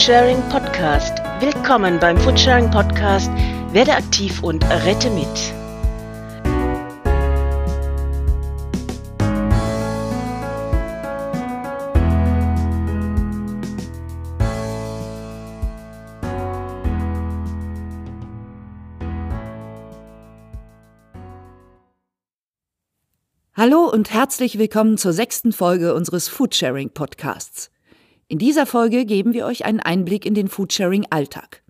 Foodsharing Podcast. Willkommen beim Foodsharing Podcast. Werde aktiv und rette mit. Hallo und herzlich willkommen zur sechsten Folge unseres Foodsharing Podcasts. In dieser Folge geben wir euch einen Einblick in den Foodsharing-Alltag.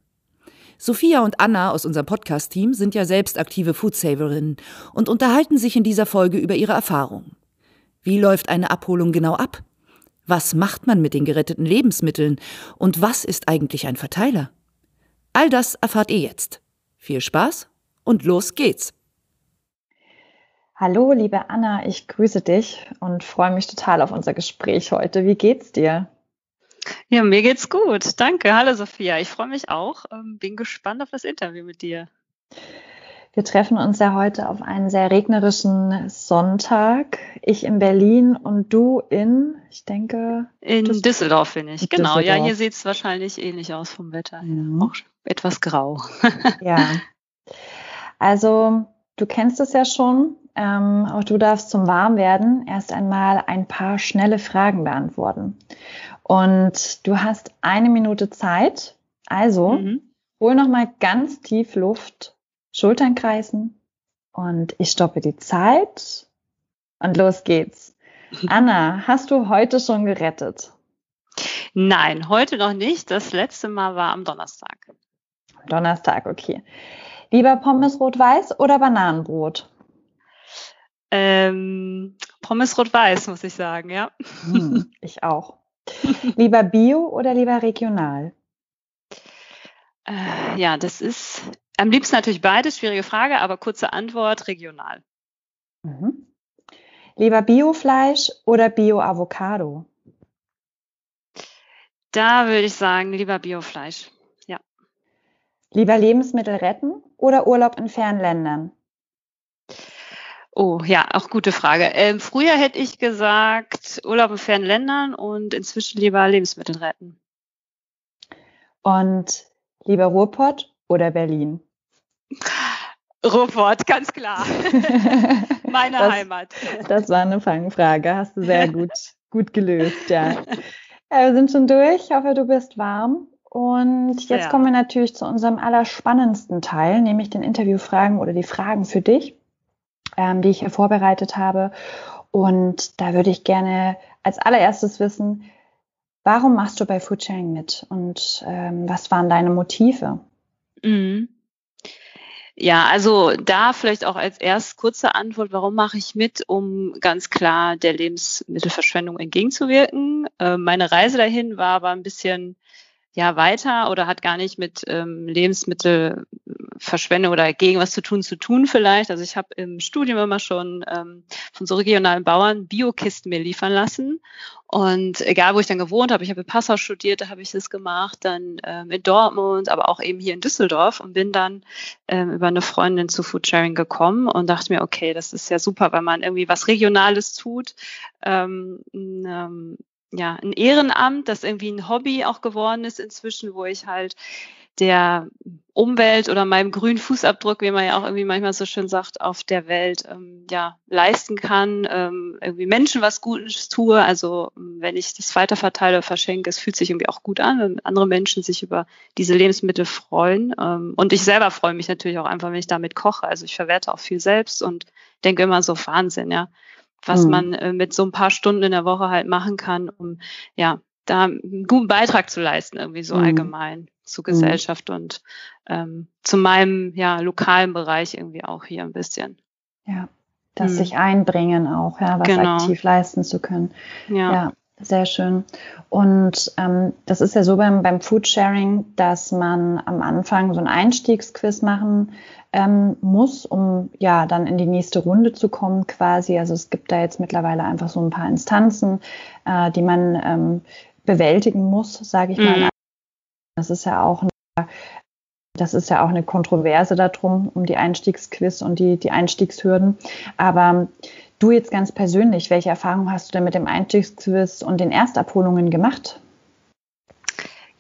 Sophia und Anna aus unserem Podcast-Team sind ja selbst aktive Foodsaverinnen und unterhalten sich in dieser Folge über ihre Erfahrungen. Wie läuft eine Abholung genau ab? Was macht man mit den geretteten Lebensmitteln? Und was ist eigentlich ein Verteiler? All das erfahrt ihr jetzt. Viel Spaß und los geht's! Hallo, liebe Anna, ich grüße dich und freue mich total auf unser Gespräch heute. Wie geht's dir? Ja, mir geht's gut. Danke. Hallo Sophia. Ich freue mich auch. Ähm, bin gespannt auf das Interview mit dir. Wir treffen uns ja heute auf einen sehr regnerischen Sonntag. Ich in Berlin und du in, ich denke. In Düsseldorf, Düsseldorf bin ich. Genau. Düsseldorf. Ja, hier sieht es wahrscheinlich ähnlich aus vom Wetter. Ja. Auch etwas grau. ja. Also, du kennst es ja schon. Ähm, auch du darfst zum Warmwerden erst einmal ein paar schnelle Fragen beantworten. Und du hast eine Minute Zeit. Also mhm. hol noch mal ganz tief Luft, Schultern kreisen und ich stoppe die Zeit und los geht's. Anna, hast du heute schon gerettet? Nein, heute noch nicht. Das letzte Mal war am Donnerstag. Donnerstag, okay. Lieber Pommes rot-weiß oder Bananenbrot? Ähm, Pommes rot-weiß, muss ich sagen, ja. Hm, ich auch. lieber Bio oder lieber regional? Äh, ja, das ist am liebsten natürlich beides, schwierige Frage, aber kurze Antwort, regional. Mhm. Lieber Biofleisch oder Bio-Avocado? Da würde ich sagen, lieber Biofleisch. Ja. Lieber Lebensmittel retten oder Urlaub in fernen Ländern? Oh, ja, auch gute Frage. Ähm, früher hätte ich gesagt Urlaub in fernen Ländern und inzwischen lieber Lebensmittel retten. Und lieber Ruhrpott oder Berlin? Ruhrpott, ganz klar. Meine das, Heimat. Das war eine Fangfrage. Hast du sehr gut, gut gelöst, ja. ja. Wir sind schon durch. Ich hoffe, du bist warm. Und jetzt ja. kommen wir natürlich zu unserem allerspannendsten Teil, nämlich den Interviewfragen oder die Fragen für dich ähm, die ich hier vorbereitet habe. Und da würde ich gerne als allererstes wissen, warum machst du bei Foodsharing mit und ähm, was waren deine Motive? Mhm. Ja, also da vielleicht auch als erst kurze Antwort, warum mache ich mit, um ganz klar der Lebensmittelverschwendung entgegenzuwirken. Äh, meine Reise dahin war aber ein bisschen ja weiter oder hat gar nicht mit ähm, Lebensmittelverschwendung oder gegen was zu tun zu tun vielleicht. Also ich habe im Studium immer schon ähm, von so regionalen Bauern Biokisten mir liefern lassen. Und egal, wo ich dann gewohnt habe, ich habe in Passau studiert, da habe ich das gemacht, dann ähm, in Dortmund, aber auch eben hier in Düsseldorf und bin dann ähm, über eine Freundin zu Foodsharing gekommen und dachte mir, okay, das ist ja super, weil man irgendwie was Regionales tut, ähm, ähm, ja, ein Ehrenamt, das irgendwie ein Hobby auch geworden ist inzwischen, wo ich halt der Umwelt oder meinem grünen Fußabdruck, wie man ja auch irgendwie manchmal so schön sagt, auf der Welt ähm, ja leisten kann, ähm, irgendwie Menschen was Gutes tue. Also wenn ich das weiterverteile, verschenke, es fühlt sich irgendwie auch gut an, wenn andere Menschen sich über diese Lebensmittel freuen. Ähm, und ich selber freue mich natürlich auch einfach, wenn ich damit koche. Also ich verwerte auch viel selbst und denke immer so Wahnsinn, ja was mhm. man äh, mit so ein paar Stunden in der Woche halt machen kann, um ja da einen guten Beitrag zu leisten, irgendwie so mhm. allgemein zur mhm. Gesellschaft mhm. und ähm, zu meinem ja lokalen Bereich irgendwie auch hier ein bisschen. Ja, das mhm. sich einbringen auch, ja, was genau. aktiv leisten zu können. Ja. ja. Sehr schön. Und ähm, das ist ja so beim, beim Foodsharing, dass man am Anfang so ein Einstiegsquiz machen ähm, muss, um ja dann in die nächste Runde zu kommen quasi. Also es gibt da jetzt mittlerweile einfach so ein paar Instanzen, äh, die man ähm, bewältigen muss, sage ich mal. Das ist ja auch eine, das ist ja auch eine Kontroverse darum, um die Einstiegsquiz und die, die Einstiegshürden. Aber du jetzt ganz persönlich, welche Erfahrungen hast du denn mit dem Einstiegsquiz und den Erstabholungen gemacht?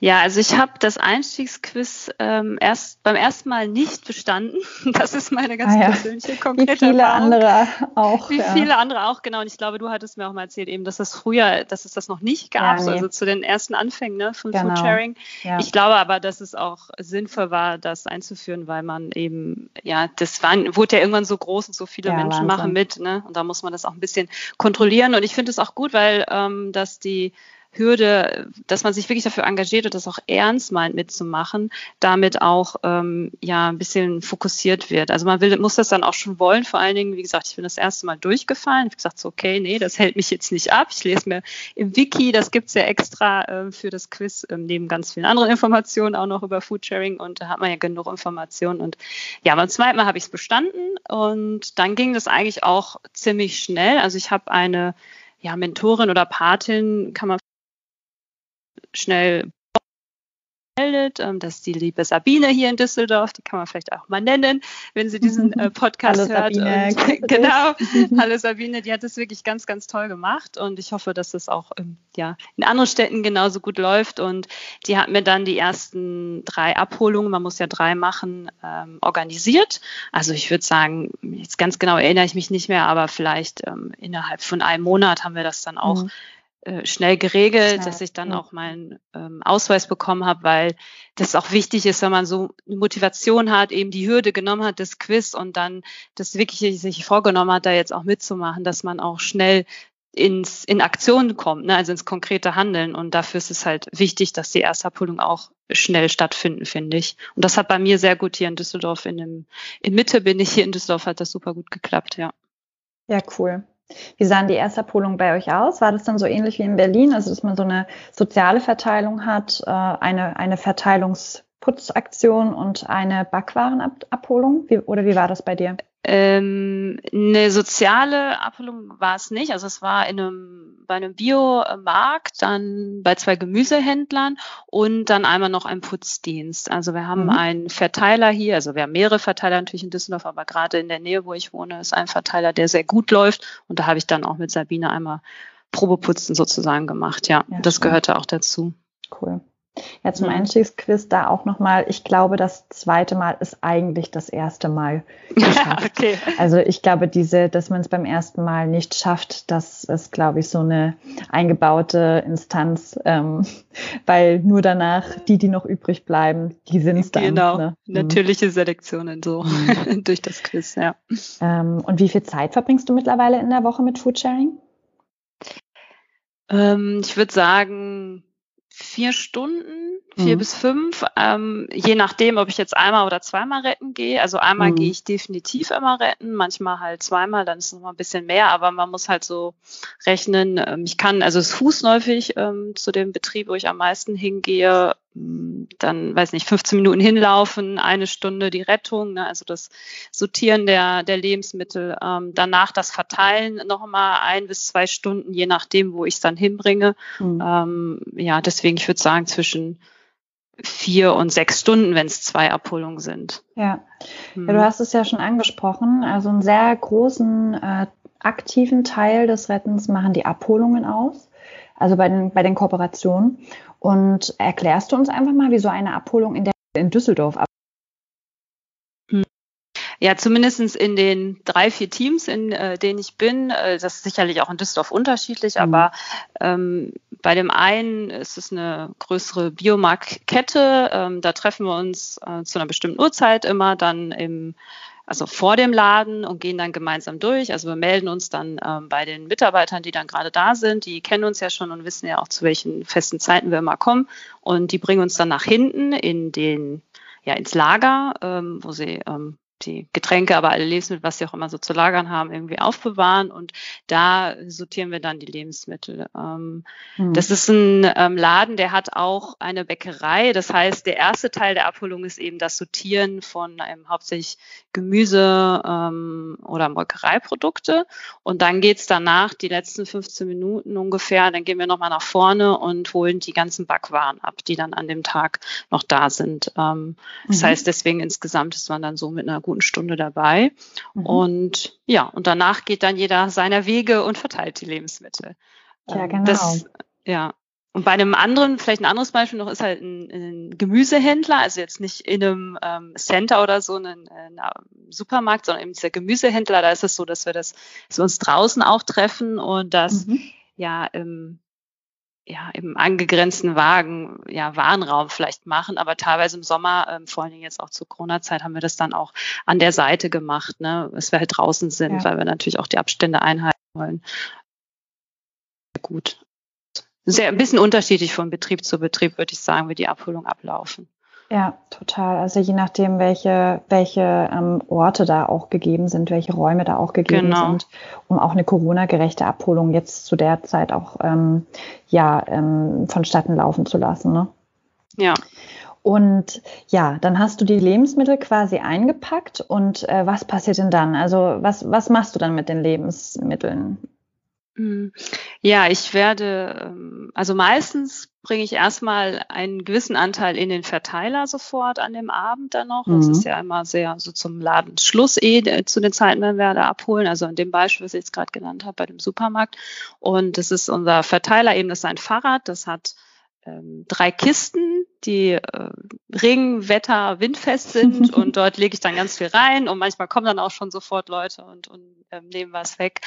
Ja, also ich habe das Einstiegsquiz ähm, erst beim ersten Mal nicht bestanden. Das ist meine ganz ah, ja. persönliche konkrete Wie viele Erfahrung. andere auch. Wie ja. viele andere auch, genau. Und ich glaube, du hattest mir auch mal erzählt, eben, dass das früher, dass es das noch nicht gab, ja, nee. also zu den ersten Anfängen ne, von genau. Foodsharing. Ich glaube aber, dass es auch sinnvoll war, das einzuführen, weil man eben, ja, das war, wurde ja irgendwann so groß und so viele Menschen Wahnsinn. machen mit, ne? Und da muss man das auch ein bisschen kontrollieren. Und ich finde es auch gut, weil ähm, dass die Hürde, dass man sich wirklich dafür engagiert und das auch ernst meint mitzumachen, damit auch ähm, ja ein bisschen fokussiert wird. Also man will, muss das dann auch schon wollen. Vor allen Dingen, wie gesagt, ich bin das erste Mal durchgefallen. Ich habe gesagt, so, okay, nee, das hält mich jetzt nicht ab. Ich lese mir im Wiki, das gibt's ja extra äh, für das Quiz, äh, neben ganz vielen anderen Informationen auch noch über Foodsharing und da hat man ja genug Informationen. Und ja, beim zweiten Mal habe ich es bestanden und dann ging das eigentlich auch ziemlich schnell. Also ich habe eine ja, Mentorin oder Patin, kann man schnell meldet. Ähm, das ist die liebe Sabine hier in Düsseldorf, die kann man vielleicht auch mal nennen, wenn sie diesen äh, Podcast Hallo, hört. Sabine. Und, genau, hallo Sabine, die hat das wirklich ganz, ganz toll gemacht und ich hoffe, dass es auch ähm, ja, in anderen Städten genauso gut läuft und die hat mir dann die ersten drei Abholungen, man muss ja drei machen, ähm, organisiert. Also ich würde sagen, jetzt ganz genau erinnere ich mich nicht mehr, aber vielleicht ähm, innerhalb von einem Monat haben wir das dann auch mhm schnell geregelt, schnell. dass ich dann auch meinen ähm, Ausweis bekommen habe, weil das auch wichtig ist, wenn man so eine Motivation hat, eben die Hürde genommen hat, das Quiz und dann das wirklich sich vorgenommen hat, da jetzt auch mitzumachen, dass man auch schnell ins, in Aktion kommt, ne, also ins konkrete Handeln. Und dafür ist es halt wichtig, dass die Erstabholung auch schnell stattfinden, finde ich. Und das hat bei mir sehr gut hier in Düsseldorf, in, dem, in Mitte bin ich hier in Düsseldorf, hat das super gut geklappt, ja. Ja, cool. Wie sahen die Ersterpolungen bei euch aus? War das dann so ähnlich wie in Berlin, also dass man so eine soziale Verteilung hat, äh, eine, eine Verteilungsputzaktion und eine Backwarenabholung? Wie, oder wie war das bei dir? Ähm, eine soziale Abholung war es nicht. Also es war in einem, bei einem Biomarkt, dann bei zwei Gemüsehändlern und dann einmal noch ein Putzdienst. Also wir haben mhm. einen Verteiler hier, also wir haben mehrere Verteiler natürlich in Düsseldorf, aber gerade in der Nähe, wo ich wohne, ist ein Verteiler, der sehr gut läuft. Und da habe ich dann auch mit Sabine einmal Probeputzen sozusagen gemacht. Ja, ja das gehörte auch dazu. Cool. Ja, zum. Einstiegsquiz da auch nochmal, ich glaube, das zweite Mal ist eigentlich das erste Mal geschafft. okay. Also ich glaube, diese, dass man es beim ersten Mal nicht schafft, das ist, glaube ich, so eine eingebaute Instanz, ähm, weil nur danach die, die noch übrig bleiben, die sind es dann. Genau, ne? Mhm. natürliche Selektionen so mhm. durch das Quiz, ja. Ähm, und wie viel Zeit verbringst du mittlerweile in der Woche mit Foodsharing? Ähm, ich würde sagen, vier Stunden, vier mhm. bis fünf, ähm, je nachdem, ob ich jetzt einmal oder zweimal retten gehe. Also einmal mhm. gehe ich definitiv immer retten, manchmal halt zweimal, dann ist es noch mal ein bisschen mehr, aber man muss halt so rechnen. Ähm, ich kann, also es fußläufig ähm, zu dem Betrieb, wo ich am meisten hingehe, dann, weiß nicht, 15 Minuten hinlaufen, eine Stunde die Rettung, ne, also das Sortieren der, der Lebensmittel, ähm, danach das Verteilen nochmal ein bis zwei Stunden, je nachdem, wo ich es dann hinbringe. Mhm. Ähm, ja, deswegen, ich würde sagen, zwischen vier und sechs Stunden, wenn es zwei Abholungen sind. Ja. Mhm. ja, du hast es ja schon angesprochen, also einen sehr großen äh, aktiven Teil des Rettens machen die Abholungen aus also bei den, bei den Kooperationen. Und erklärst du uns einfach mal, wie so eine Abholung in, der, in Düsseldorf ab hm. ja, zumindestens in den drei, vier Teams, in äh, denen ich bin, äh, das ist sicherlich auch in Düsseldorf unterschiedlich, mhm. aber ähm, bei dem einen ist es eine größere Biomarktkette, ähm, da treffen wir uns äh, zu einer bestimmten Uhrzeit immer dann im also vor dem Laden und gehen dann gemeinsam durch. Also wir melden uns dann ähm, bei den Mitarbeitern, die dann gerade da sind. Die kennen uns ja schon und wissen ja auch, zu welchen festen Zeiten wir immer kommen. Und die bringen uns dann nach hinten in den, ja, ins Lager, ähm, wo sie ähm, die Getränke, aber alle Lebensmittel, was sie auch immer so zu lagern haben, irgendwie aufbewahren und da sortieren wir dann die Lebensmittel. Ähm, mhm. Das ist ein ähm, Laden, der hat auch eine Bäckerei. Das heißt, der erste Teil der Abholung ist eben das Sortieren von ähm, hauptsächlich Gemüse ähm, oder Molkereiprodukte und dann geht's danach die letzten 15 Minuten ungefähr, dann gehen wir nochmal nach vorne und holen die ganzen Backwaren ab, die dann an dem Tag noch da sind. Ähm, das mhm. heißt, deswegen insgesamt ist man dann so mit einer guten Stunde dabei. Mhm. Und ja, und danach geht dann jeder seiner Wege und verteilt die Lebensmittel. Ja, ähm, genau. Das, ja, und bei einem anderen, vielleicht ein anderes Beispiel noch, ist halt ein, ein Gemüsehändler, also jetzt nicht in einem ähm, Center oder so, in einem Supermarkt, sondern eben dieser Gemüsehändler, da ist es so, dass wir das, dass wir uns draußen auch treffen und das mhm. ja im, ja im angegrenzten Wagen, ja Warenraum vielleicht machen, aber teilweise im Sommer, ähm, vor allen Dingen jetzt auch zur Corona-Zeit, haben wir das dann auch an der Seite gemacht, ne, dass wir halt draußen sind, ja. weil wir natürlich auch die Abstände einhalten wollen. Gut sehr ein bisschen unterschiedlich von Betrieb zu Betrieb, würde ich sagen, wie die Abholung ablaufen. Ja, total. Also je nachdem, welche, welche ähm, Orte da auch gegeben sind, welche Räume da auch gegeben genau. sind, um auch eine Corona-gerechte Abholung jetzt zu der Zeit auch ähm, ja, ähm, vonstatten laufen zu lassen. Ne? Ja. Und ja, dann hast du die Lebensmittel quasi eingepackt und äh, was passiert denn dann? Also was, was machst du dann mit den Lebensmitteln? Hm. Ja, ich werde, ähm, also meistens bringe ich erstmal einen gewissen Anteil in den Verteiler sofort an dem Abend dann noch. Mhm. Das ist ja immer sehr so zum Ladenschluss eh zu den Zeiten, wenn wir da abholen. Also in dem Beispiel, was ich jetzt gerade genannt habe, bei dem Supermarkt. Und das ist unser Verteiler eben, das ist ein Fahrrad, das hat ähm, drei Kisten, die äh, Regenwetter, windfest sind und dort lege ich dann ganz viel rein und manchmal kommen dann auch schon sofort Leute und, und ähm, nehmen was weg.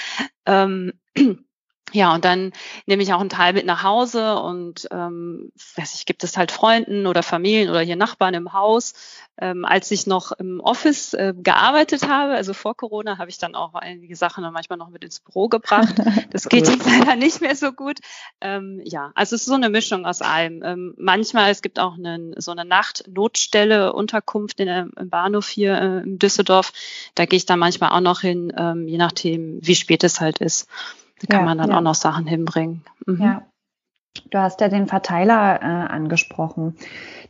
Ähm, ja, und dann nehme ich auch einen Teil mit nach Hause und ähm, weiß ich, gibt es halt Freunden oder Familien oder hier Nachbarn im Haus. Ähm, als ich noch im Office äh, gearbeitet habe, also vor Corona, habe ich dann auch einige Sachen dann manchmal noch mit ins Büro gebracht. Das geht jetzt leider nicht mehr so gut. Ähm, ja, also es ist so eine Mischung aus allem. Ähm, manchmal, es gibt auch einen, so eine Nachtnotstelle, Unterkunft in, im Bahnhof hier äh, in Düsseldorf. Da gehe ich dann manchmal auch noch hin, ähm, je nachdem, wie spät es halt ist. Da kann ja, man dann ja. auch noch Sachen hinbringen. Mhm. Ja. Du hast ja den Verteiler äh, angesprochen.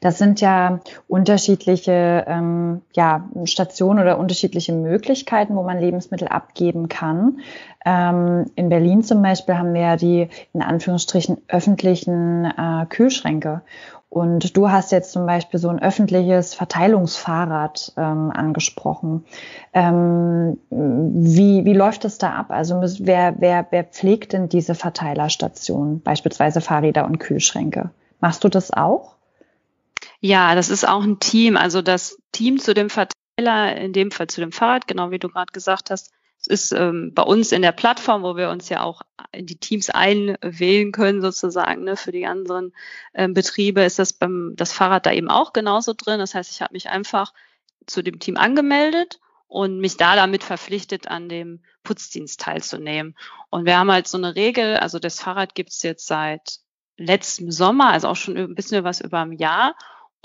Das sind ja unterschiedliche ähm, ja, Stationen oder unterschiedliche Möglichkeiten, wo man Lebensmittel abgeben kann. Ähm, in Berlin zum Beispiel haben wir ja die in Anführungsstrichen öffentlichen äh, Kühlschränke. Und du hast jetzt zum Beispiel so ein öffentliches Verteilungsfahrrad ähm, angesprochen. Ähm, wie, wie läuft das da ab? Also wer, wer, wer pflegt denn diese Verteilerstation, beispielsweise Fahrräder und Kühlschränke? Machst du das auch? Ja, das ist auch ein Team. Also das Team zu dem Verteiler, in dem Fall zu dem Fahrrad, genau wie du gerade gesagt hast, es ist ähm, bei uns in der Plattform, wo wir uns ja auch in die Teams einwählen können, sozusagen, ne, für die anderen ähm, Betriebe, ist das beim das Fahrrad da eben auch genauso drin. Das heißt, ich habe mich einfach zu dem Team angemeldet und mich da damit verpflichtet, an dem Putzdienst teilzunehmen. Und wir haben halt so eine Regel, also das Fahrrad gibt's jetzt seit letztem Sommer, also auch schon ein bisschen was über ein Jahr.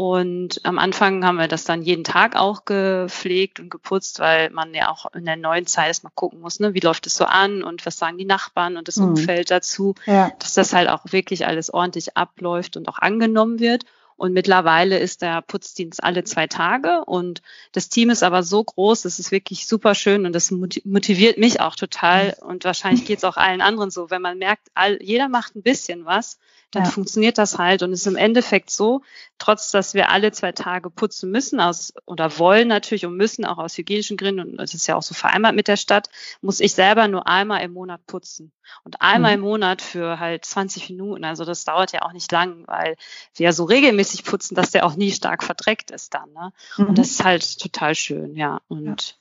Und am Anfang haben wir das dann jeden Tag auch gepflegt und geputzt, weil man ja auch in der neuen Zeit erstmal gucken muss, ne, wie läuft es so an und was sagen die Nachbarn und das mhm. Umfeld dazu, ja. dass das halt auch wirklich alles ordentlich abläuft und auch angenommen wird. Und mittlerweile ist der Putzdienst alle zwei Tage und das Team ist aber so groß, das ist wirklich super schön und das motiviert mich auch total und wahrscheinlich geht es auch allen anderen so, wenn man merkt, all, jeder macht ein bisschen was, dann ja. funktioniert das halt und ist im Endeffekt so, trotz dass wir alle zwei Tage putzen müssen aus oder wollen natürlich und müssen auch aus hygienischen Gründen und das ist ja auch so vereinbart mit der Stadt, muss ich selber nur einmal im Monat putzen und einmal mhm. im Monat für halt 20 Minuten. Also das dauert ja auch nicht lang, weil wir ja so regelmäßig putzen, dass der auch nie stark verdreckt ist dann. Ne? Mhm. Und das ist halt total schön, ja. Und ja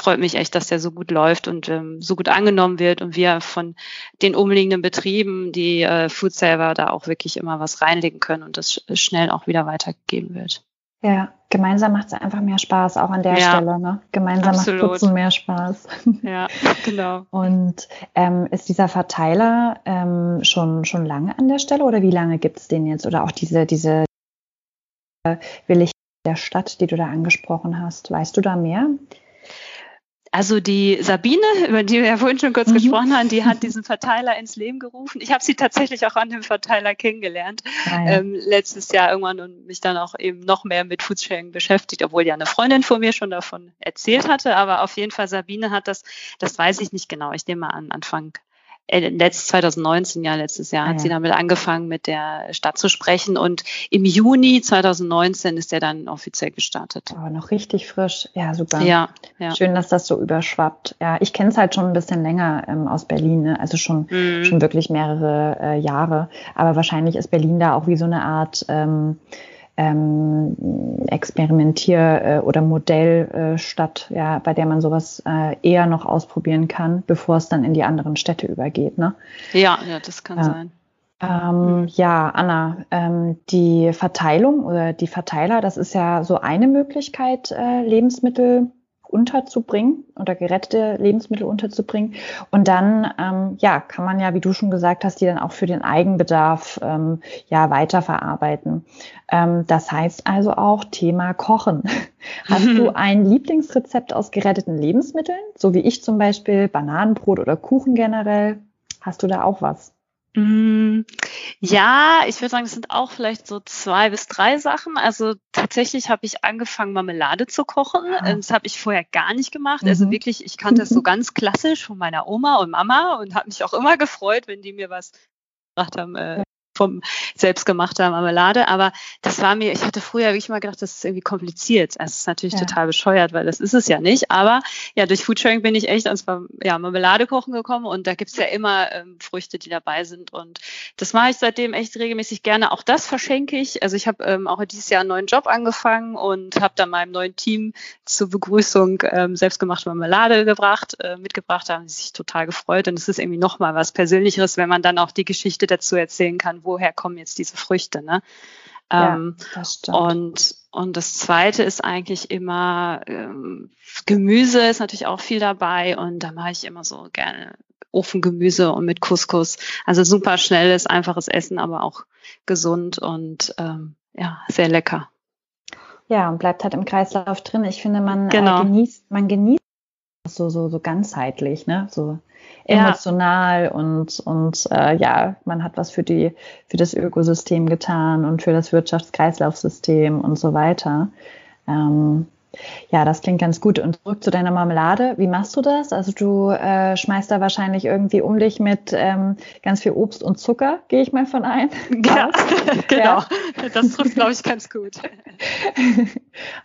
freut mich echt, dass der so gut läuft und ähm, so gut angenommen wird und wir von den umliegenden Betrieben, die äh, Food Saver, da auch wirklich immer was reinlegen können und das sch schnell auch wieder weitergegeben wird. Ja, gemeinsam macht es einfach mehr Spaß, auch an der ja, Stelle. Ne? Gemeinsam macht Putzen mehr Spaß. Ja, genau. Und ähm, ist dieser Verteiler ähm, schon, schon lange an der Stelle oder wie lange gibt es den jetzt? Oder auch diese, diese äh, Willig der Stadt, die du da angesprochen hast. Weißt du da mehr? Also die Sabine, über die wir ja vorhin schon kurz mhm. gesprochen haben, die hat diesen Verteiler ins Leben gerufen. Ich habe sie tatsächlich auch an dem Verteiler kennengelernt ah, ähm, letztes Jahr irgendwann und mich dann auch eben noch mehr mit Foodsharing beschäftigt, obwohl ja eine Freundin von mir schon davon erzählt hatte. Aber auf jeden Fall Sabine hat das, das weiß ich nicht genau. Ich nehme mal an Anfang letzt 2019, ja, letztes Jahr, ah, hat ja. sie damit angefangen, mit der Stadt zu sprechen. Und im Juni 2019 ist er dann offiziell gestartet. Aber oh, noch richtig frisch. Ja, super. Ja, ja. Schön, dass das so überschwappt. Ja, ich kenne es halt schon ein bisschen länger ähm, aus Berlin, ne? also schon, mhm. schon wirklich mehrere äh, Jahre. Aber wahrscheinlich ist Berlin da auch wie so eine Art ähm, ähm, Experimentier- äh, oder Modellstadt, äh, ja, bei der man sowas äh, eher noch ausprobieren kann, bevor es dann in die anderen Städte übergeht. Ne? Ja, ja, das kann ja. sein. Ähm, ja, Anna, ähm, die Verteilung oder die Verteiler, das ist ja so eine Möglichkeit, äh, Lebensmittel unterzubringen oder gerettete Lebensmittel unterzubringen. Und dann, ähm, ja, kann man ja, wie du schon gesagt hast, die dann auch für den Eigenbedarf ähm, ja weiterverarbeiten. Ähm, das heißt also auch Thema Kochen. Hast du ein Lieblingsrezept aus geretteten Lebensmitteln, so wie ich zum Beispiel Bananenbrot oder Kuchen generell? Hast du da auch was? Mm, ja, ich würde sagen, es sind auch vielleicht so zwei bis drei Sachen. Also tatsächlich habe ich angefangen, Marmelade zu kochen. Ah. Das habe ich vorher gar nicht gemacht. Also mhm. wirklich, ich kannte es so ganz klassisch von meiner Oma und Mama und habe mich auch immer gefreut, wenn die mir was gebracht haben, äh, vom selbstgemachter Marmelade. Aber das war mir, ich hatte früher wirklich mal gedacht, das ist irgendwie kompliziert. Es ist natürlich ja. total bescheuert, weil das ist es ja nicht. Aber ja, durch Foodsharing bin ich echt ans ja, Marmelade kochen gekommen und da gibt's ja immer ähm, Früchte, die dabei sind. Und das mache ich seitdem echt regelmäßig gerne. Auch das verschenke ich. Also ich habe ähm, auch dieses Jahr einen neuen Job angefangen und habe dann meinem neuen Team zur Begrüßung ähm, selbstgemachte Marmelade gebracht, äh, mitgebracht. Da haben sie sich total gefreut. Und es ist irgendwie nochmal was Persönlicheres, wenn man dann auch die Geschichte dazu erzählen kann, woher kommen jetzt diese Früchte. Ne? Ja, ähm, das stimmt. Und, und das Zweite ist eigentlich immer, ähm, Gemüse ist natürlich auch viel dabei und da mache ich immer so gerne Ofengemüse und mit Couscous. Also super schnelles, einfaches Essen, aber auch gesund und ähm, ja, sehr lecker. Ja, und bleibt halt im Kreislauf drin. Ich finde, man äh, genau. äh, genießt, man genießt so, so, so ganzheitlich, ne? So emotional ja. und, und äh, ja, man hat was für die, für das Ökosystem getan und für das Wirtschaftskreislaufsystem und so weiter. Ähm, ja, das klingt ganz gut. Und zurück zu deiner Marmelade. Wie machst du das? Also du äh, schmeißt da wahrscheinlich irgendwie um dich mit ähm, ganz viel Obst und Zucker, gehe ich mal von ein. Ja, genau. Ja. Das trifft, glaube ich, ganz gut.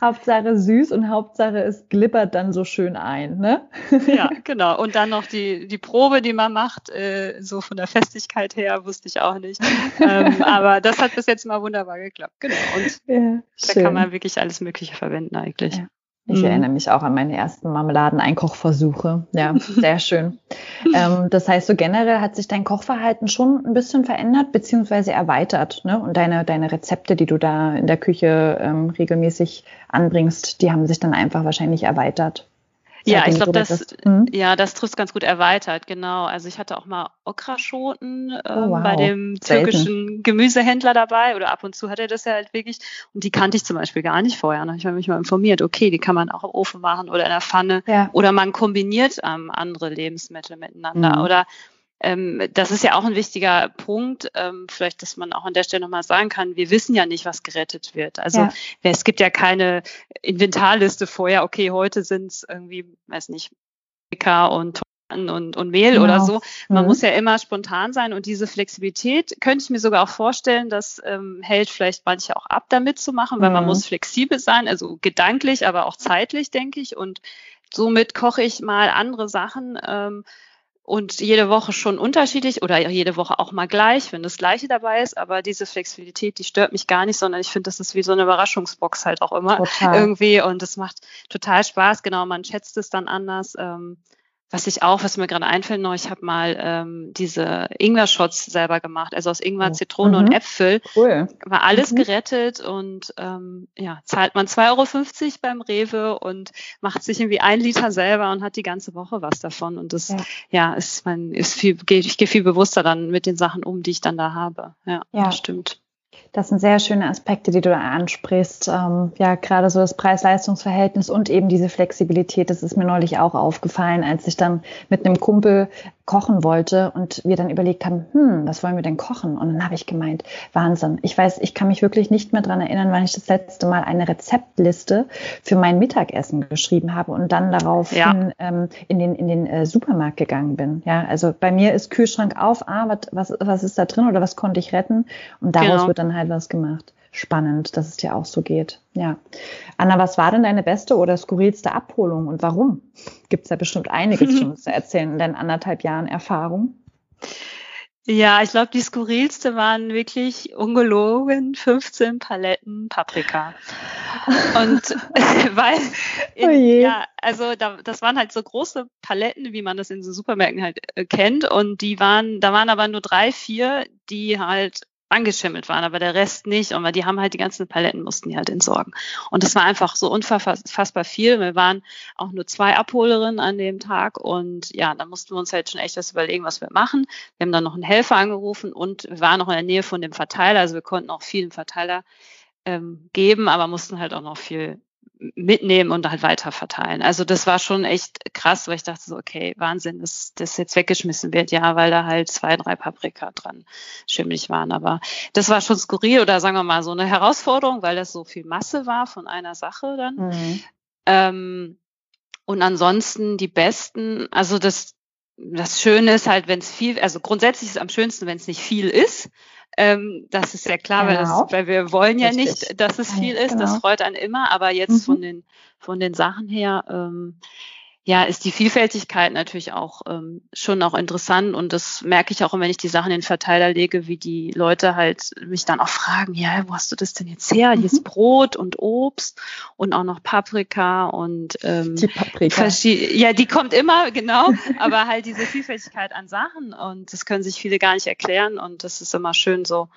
Hauptsache süß und Hauptsache es glippert dann so schön ein, ne? Ja, genau. Und dann noch die, die Probe, die man macht, äh, so von der Festigkeit her, wusste ich auch nicht. Ähm, aber das hat bis jetzt mal wunderbar geklappt. Genau. Und ja, da kann man wirklich alles Mögliche verwenden eigentlich. Ich mhm. erinnere mich auch an meine ersten Marmeladeneinkochversuche. Ja, sehr schön. ähm, das heißt, so generell hat sich dein Kochverhalten schon ein bisschen verändert beziehungsweise erweitert. Ne? Und deine, deine Rezepte, die du da in der Küche ähm, regelmäßig anbringst, die haben sich dann einfach wahrscheinlich erweitert. Ja, ich glaube, das, hm? ja, das trifft ganz gut erweitert, genau. Also ich hatte auch mal Okraschoten ähm, oh, wow. bei dem türkischen Selten. Gemüsehändler dabei oder ab und zu hat er das ja halt wirklich und die kannte ich zum Beispiel gar nicht vorher. Da habe ich mich mal informiert, okay, die kann man auch im Ofen machen oder in der Pfanne ja. oder man kombiniert ähm, andere Lebensmittel miteinander mhm. oder ähm, das ist ja auch ein wichtiger Punkt, ähm, vielleicht, dass man auch an der Stelle nochmal sagen kann, wir wissen ja nicht, was gerettet wird. Also ja. es gibt ja keine Inventarliste vorher, okay, heute sind es irgendwie, weiß nicht, Pika und und, und Mehl genau. oder so. Man mhm. muss ja immer spontan sein und diese Flexibilität könnte ich mir sogar auch vorstellen, das ähm, hält vielleicht manche auch ab, damit zu machen, weil mhm. man muss flexibel sein, also gedanklich, aber auch zeitlich, denke ich. Und somit koche ich mal andere Sachen. Ähm, und jede Woche schon unterschiedlich oder jede Woche auch mal gleich, wenn das Gleiche dabei ist. Aber diese Flexibilität, die stört mich gar nicht, sondern ich finde, das ist wie so eine Überraschungsbox halt auch immer total. irgendwie und das macht total Spaß. Genau, man schätzt es dann anders. Ähm, was ich auch, was mir gerade einfällt noch, ich habe mal ähm, diese Ingwer-Shots selber gemacht, also aus Ingwer, oh. Zitrone mhm. und Äpfel. Cool. War alles mhm. gerettet und ähm, ja, zahlt man 2,50 Euro beim Rewe und macht sich irgendwie ein Liter selber und hat die ganze Woche was davon. Und das, ja, ja ist man ist viel, ich gehe viel bewusster dann mit den Sachen um, die ich dann da habe. Ja, ja. das stimmt. Das sind sehr schöne Aspekte, die du da ansprichst. Ähm, ja, gerade so das Preis-Leistungs-Verhältnis und eben diese Flexibilität. Das ist mir neulich auch aufgefallen, als ich dann mit einem Kumpel kochen wollte und wir dann überlegt haben, hm, was wollen wir denn kochen? Und dann habe ich gemeint, Wahnsinn. Ich weiß, ich kann mich wirklich nicht mehr dran erinnern, wann ich das letzte Mal eine Rezeptliste für mein Mittagessen geschrieben habe und dann darauf ja. ähm, in den, in den äh, Supermarkt gegangen bin. Ja, also bei mir ist Kühlschrank auf, ah, was, was, was ist da drin oder was konnte ich retten? Und daraus genau. wird dann halt was gemacht spannend, dass es dir auch so geht. Ja. Anna, was war denn deine beste oder skurrilste Abholung und warum? Gibt es ja bestimmt einiges schon zu erzählen in deinen anderthalb Jahren Erfahrung. Ja, ich glaube, die skurrilste waren wirklich ungelogen 15 Paletten Paprika. Und weil, in, oh ja, also da, das waren halt so große Paletten, wie man das in so Supermärkten halt äh, kennt. Und die waren, da waren aber nur drei, vier, die halt angeschimmelt waren, aber der Rest nicht. Und weil die haben halt die ganzen Paletten, mussten die halt entsorgen. Und das war einfach so unfassbar viel. Wir waren auch nur zwei Abholerinnen an dem Tag und ja, da mussten wir uns halt schon echt was überlegen, was wir machen. Wir haben dann noch einen Helfer angerufen und wir waren noch in der Nähe von dem Verteiler, also wir konnten auch viel im Verteiler ähm, geben, aber mussten halt auch noch viel mitnehmen und halt weiter verteilen. Also das war schon echt krass, weil ich dachte so, okay, Wahnsinn, dass das jetzt weggeschmissen wird, ja, weil da halt zwei, drei Paprika dran schimmelig waren. Aber das war schon skurril oder sagen wir mal so eine Herausforderung, weil das so viel Masse war von einer Sache dann. Mhm. Ähm, und ansonsten die besten, also das, das Schöne ist halt, wenn es viel, also grundsätzlich ist es am schönsten, wenn es nicht viel ist. Ähm, das ist ja klar, genau. weil, das, weil wir wollen ja Richtig. nicht, dass es viel ist. Genau. Das freut einen immer. Aber jetzt mhm. von den von den Sachen her ähm, ja, ist die Vielfältigkeit natürlich auch ähm, schon auch interessant und das merke ich auch, wenn ich die Sachen in den Verteiler lege, wie die Leute halt mich dann auch fragen, ja, wo hast du das denn jetzt her? Mhm. Hier ist Brot und Obst und auch noch Paprika und ähm, die Paprika. Ja, die kommt immer, genau, aber halt diese Vielfältigkeit an Sachen und das können sich viele gar nicht erklären und das ist immer schön so.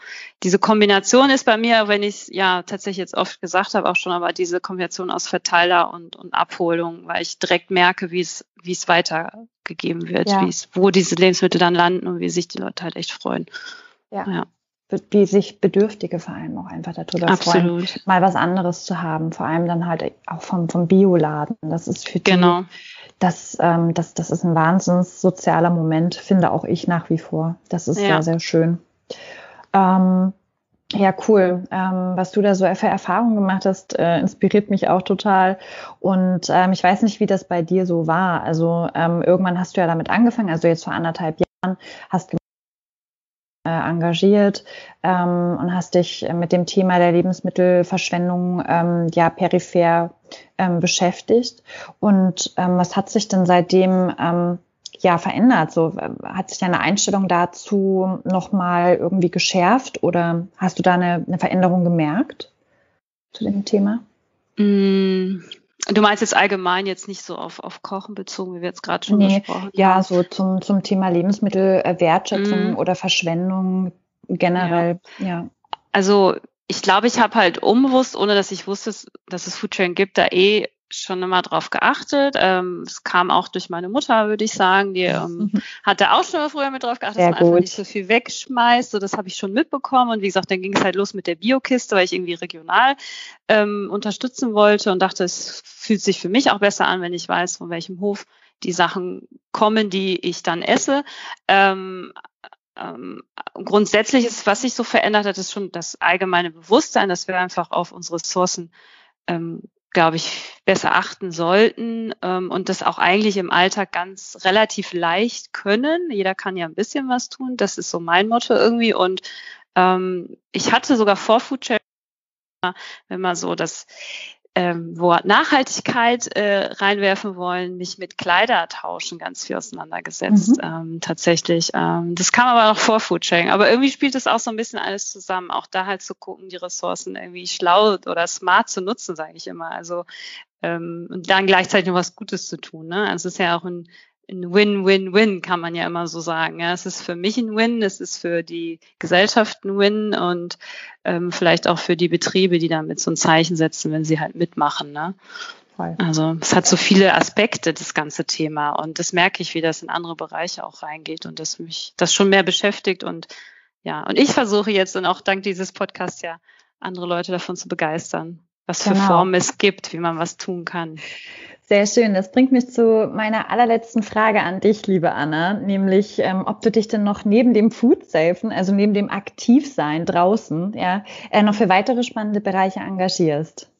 Diese Kombination ist bei mir, wenn ich ja tatsächlich jetzt oft gesagt habe, auch schon, aber diese Kombination aus Verteiler und, und Abholung, weil ich direkt merke, merke, wie es, wie es weitergegeben wird, ja. wie es, wo diese Lebensmittel dann landen und wie sich die Leute halt echt freuen. Ja. ja. Wie sich Bedürftige vor allem auch einfach darüber Absolut. freuen, mal was anderes zu haben. Vor allem dann halt auch vom, vom Bioladen. Das ist für die, genau. das, ähm, das, das ist ein wahnsinns sozialer Moment, finde auch ich nach wie vor. Das ist ja. sehr, sehr schön. Ähm, ja, cool. Ähm, was du da so für Erfahrungen gemacht hast, äh, inspiriert mich auch total. Und ähm, ich weiß nicht, wie das bei dir so war. Also ähm, irgendwann hast du ja damit angefangen, also jetzt vor anderthalb Jahren, hast du äh, engagiert ähm, und hast dich mit dem Thema der Lebensmittelverschwendung ähm, ja peripher ähm, beschäftigt. Und ähm, was hat sich denn seitdem ähm, ja verändert? So hat sich deine Einstellung dazu nochmal irgendwie geschärft oder hast du da eine, eine Veränderung gemerkt zu dem Thema? Mm, du meinst jetzt allgemein jetzt nicht so auf, auf Kochen bezogen, wie wir jetzt gerade schon nee, besprochen haben? Ja, so zum, zum Thema Lebensmittelwertschätzung mm. oder Verschwendung generell, ja. ja. Also ich glaube, ich habe halt unbewusst, ohne dass ich wusste, dass es Foodsharing gibt, da eh schon immer drauf geachtet. Ähm, es kam auch durch meine Mutter, würde ich sagen. Die ähm, mhm. hatte auch schon mal früher mit drauf geachtet, Sehr dass man gut. einfach nicht so viel wegschmeißt. So, das habe ich schon mitbekommen. Und wie gesagt, dann ging es halt los mit der Biokiste, weil ich irgendwie regional ähm, unterstützen wollte und dachte, es fühlt sich für mich auch besser an, wenn ich weiß, von welchem Hof die Sachen kommen, die ich dann esse. Ähm, ähm, grundsätzlich ist, was sich so verändert hat, ist schon das allgemeine Bewusstsein, dass wir einfach auf unsere Ressourcen ähm, glaube ich, besser achten sollten ähm, und das auch eigentlich im Alltag ganz relativ leicht können. Jeder kann ja ein bisschen was tun. Das ist so mein Motto irgendwie. Und ähm, ich hatte sogar vor Food wenn man so das ähm, Wort Nachhaltigkeit äh, reinwerfen wollen, mich mit Kleidertauschen ganz viel auseinandergesetzt, mhm. ähm, tatsächlich. Ähm, das kam aber noch vor Foodsharing. Aber irgendwie spielt das auch so ein bisschen alles zusammen. Auch da halt zu gucken, die Ressourcen irgendwie schlau oder smart zu nutzen, sage ich immer. Also ähm, und dann gleichzeitig noch was Gutes zu tun. Ne? Also es ist ja auch ein ein Win-Win-Win, kann man ja immer so sagen. Ja, es ist für mich ein Win, es ist für die Gesellschaft ein Win und ähm, vielleicht auch für die Betriebe, die damit so ein Zeichen setzen, wenn sie halt mitmachen. Ne? Also es hat so viele Aspekte, das ganze Thema. Und das merke ich, wie das in andere Bereiche auch reingeht und dass mich das schon mehr beschäftigt. Und ja, und ich versuche jetzt und auch dank dieses Podcasts ja andere Leute davon zu begeistern, was für genau. Formen es gibt, wie man was tun kann. Sehr schön. Das bringt mich zu meiner allerletzten Frage an dich, liebe Anna, nämlich, ähm, ob du dich denn noch neben dem Food-Safen, also neben dem Aktivsein draußen, ja, äh, noch für weitere spannende Bereiche engagierst.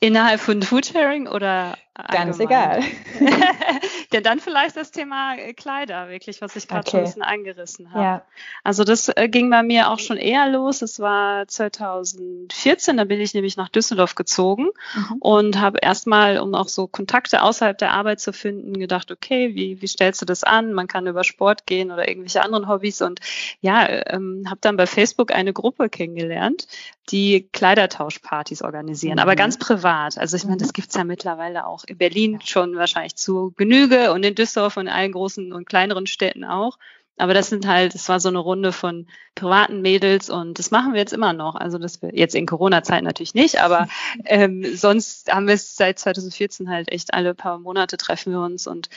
Innerhalb von Foodsharing oder Ganz egal. ja, dann vielleicht das Thema äh, Kleider, wirklich, was ich gerade okay. schon ein bisschen angerissen habe. Ja. Also das äh, ging bei mir auch schon eher los. Es war 2014, da bin ich nämlich nach Düsseldorf gezogen mhm. und habe erstmal, um auch so Kontakte außerhalb der Arbeit zu finden, gedacht, okay, wie, wie stellst du das an? Man kann über Sport gehen oder irgendwelche anderen Hobbys und ja, ähm, habe dann bei Facebook eine Gruppe kennengelernt, die Kleidertauschpartys organisieren, mhm. aber ganz privat. Also ich meine, das mhm. gibt's ja mittlerweile auch in Berlin schon wahrscheinlich zu Genüge und in Düsseldorf und in allen großen und kleineren Städten auch. Aber das sind halt, es war so eine Runde von privaten Mädels und das machen wir jetzt immer noch. Also das wir jetzt in Corona-Zeit natürlich nicht, aber ähm, sonst haben wir es seit 2014 halt echt alle paar Monate treffen wir uns und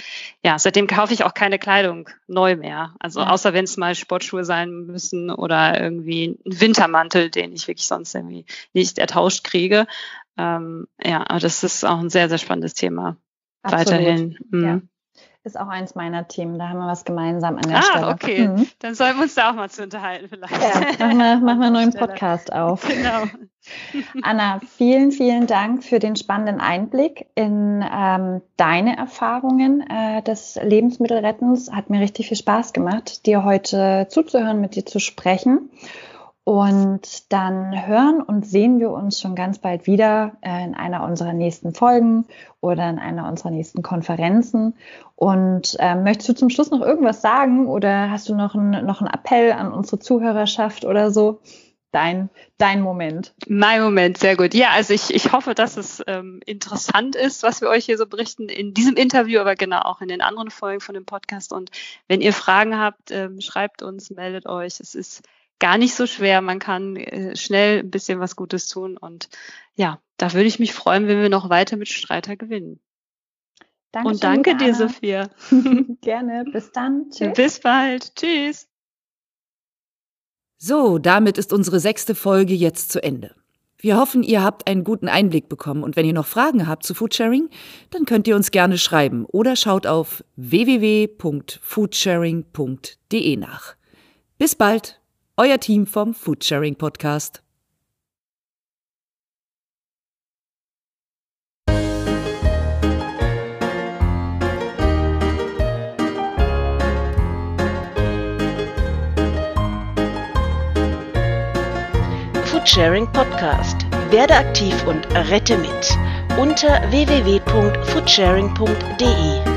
ja, seitdem kaufe ich auch keine Kleidung neu mehr. Also ja. außer wenn es mal Sportschuhe sein müssen oder irgendwie ein Wintermantel, den ich wirklich sonst irgendwie nicht ertauscht kriege. Ähm, ja, aber das ist auch ein sehr, sehr spannendes Thema. Absolut. Weiterhin. Mhm. Ja. Ist auch eins meiner Themen. Da haben wir was gemeinsam an der ah, Stelle. Ah, okay. Mhm. Dann sollten wir uns da auch mal zu unterhalten vielleicht. Ja, machen wir, machen wir einen neuen Podcast auf. Genau. Anna, vielen, vielen Dank für den spannenden Einblick in ähm, deine Erfahrungen äh, des Lebensmittelrettens. Hat mir richtig viel Spaß gemacht, dir heute zuzuhören, mit dir zu sprechen. Und dann hören und sehen wir uns schon ganz bald wieder äh, in einer unserer nächsten Folgen oder in einer unserer nächsten Konferenzen. Und äh, möchtest du zum Schluss noch irgendwas sagen oder hast du noch, ein, noch einen Appell an unsere Zuhörerschaft oder so? Dein, dein Moment. Mein Moment, sehr gut. Ja, also ich, ich hoffe, dass es ähm, interessant ist, was wir euch hier so berichten in diesem Interview, aber genau auch in den anderen Folgen von dem Podcast. Und wenn ihr Fragen habt, ähm, schreibt uns, meldet euch. Es ist gar nicht so schwer. Man kann äh, schnell ein bisschen was Gutes tun. Und ja, da würde ich mich freuen, wenn wir noch weiter mit Streiter gewinnen. Dankeschön, und danke dir, Sophia. Gerne. Bis dann. Tschüss. Bis bald. Tschüss. So, damit ist unsere sechste Folge jetzt zu Ende. Wir hoffen, ihr habt einen guten Einblick bekommen und wenn ihr noch Fragen habt zu Foodsharing, dann könnt ihr uns gerne schreiben oder schaut auf www.foodsharing.de nach. Bis bald! Euer Team vom Foodsharing Podcast. Foodsharing Podcast. Werde aktiv und rette mit unter www.foodsharing.de.